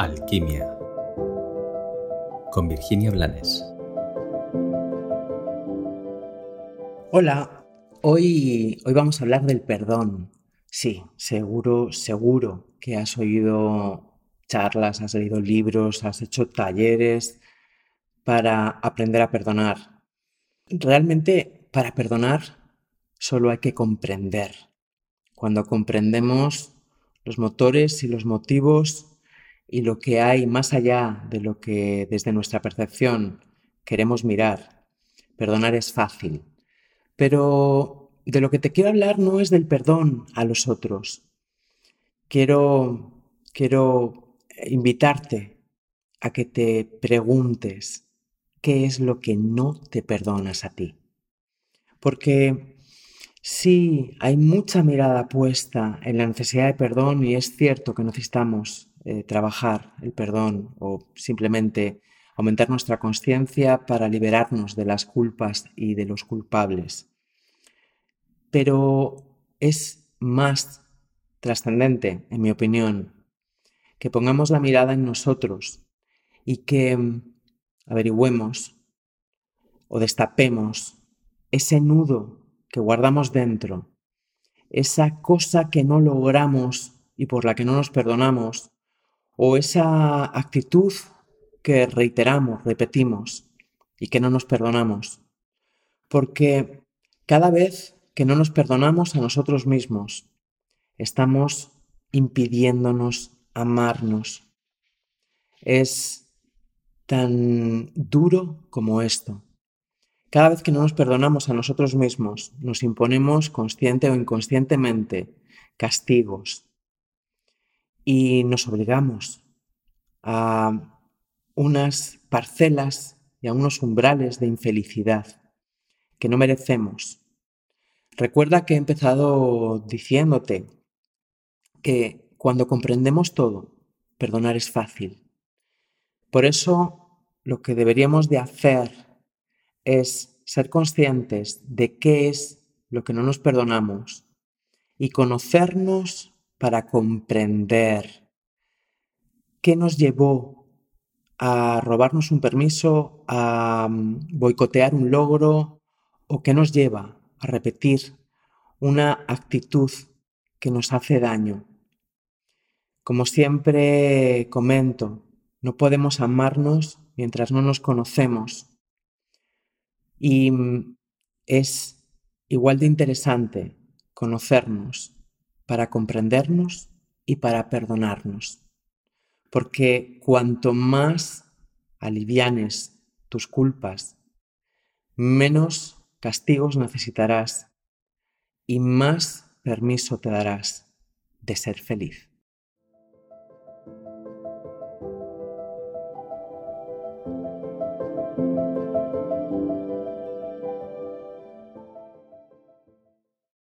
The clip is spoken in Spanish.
Alquimia con Virginia Blanes. Hola, hoy, hoy vamos a hablar del perdón. Sí, seguro, seguro que has oído charlas, has leído libros, has hecho talleres para aprender a perdonar. Realmente, para perdonar solo hay que comprender. Cuando comprendemos los motores y los motivos y lo que hay más allá de lo que desde nuestra percepción queremos mirar. Perdonar es fácil, pero de lo que te quiero hablar no es del perdón a los otros. Quiero, quiero invitarte a que te preguntes qué es lo que no te perdonas a ti. Porque sí, hay mucha mirada puesta en la necesidad de perdón y es cierto que necesitamos eh, trabajar el perdón o simplemente aumentar nuestra conciencia para liberarnos de las culpas y de los culpables. Pero es más trascendente, en mi opinión, que pongamos la mirada en nosotros y que mm, averigüemos o destapemos ese nudo que guardamos dentro, esa cosa que no logramos y por la que no nos perdonamos, o esa actitud que reiteramos, repetimos y que no nos perdonamos. Porque cada vez que no nos perdonamos a nosotros mismos, estamos impidiéndonos amarnos. Es tan duro como esto. Cada vez que no nos perdonamos a nosotros mismos, nos imponemos consciente o inconscientemente castigos, y nos obligamos a unas parcelas y a unos umbrales de infelicidad que no merecemos. Recuerda que he empezado diciéndote que cuando comprendemos todo, perdonar es fácil. Por eso lo que deberíamos de hacer es ser conscientes de qué es lo que no nos perdonamos y conocernos para comprender qué nos llevó a robarnos un permiso, a mm, boicotear un logro o qué nos lleva a repetir una actitud que nos hace daño. Como siempre comento, no podemos amarnos mientras no nos conocemos. Y mm, es igual de interesante conocernos para comprendernos y para perdonarnos. Porque cuanto más alivianes tus culpas, menos castigos necesitarás y más permiso te darás de ser feliz.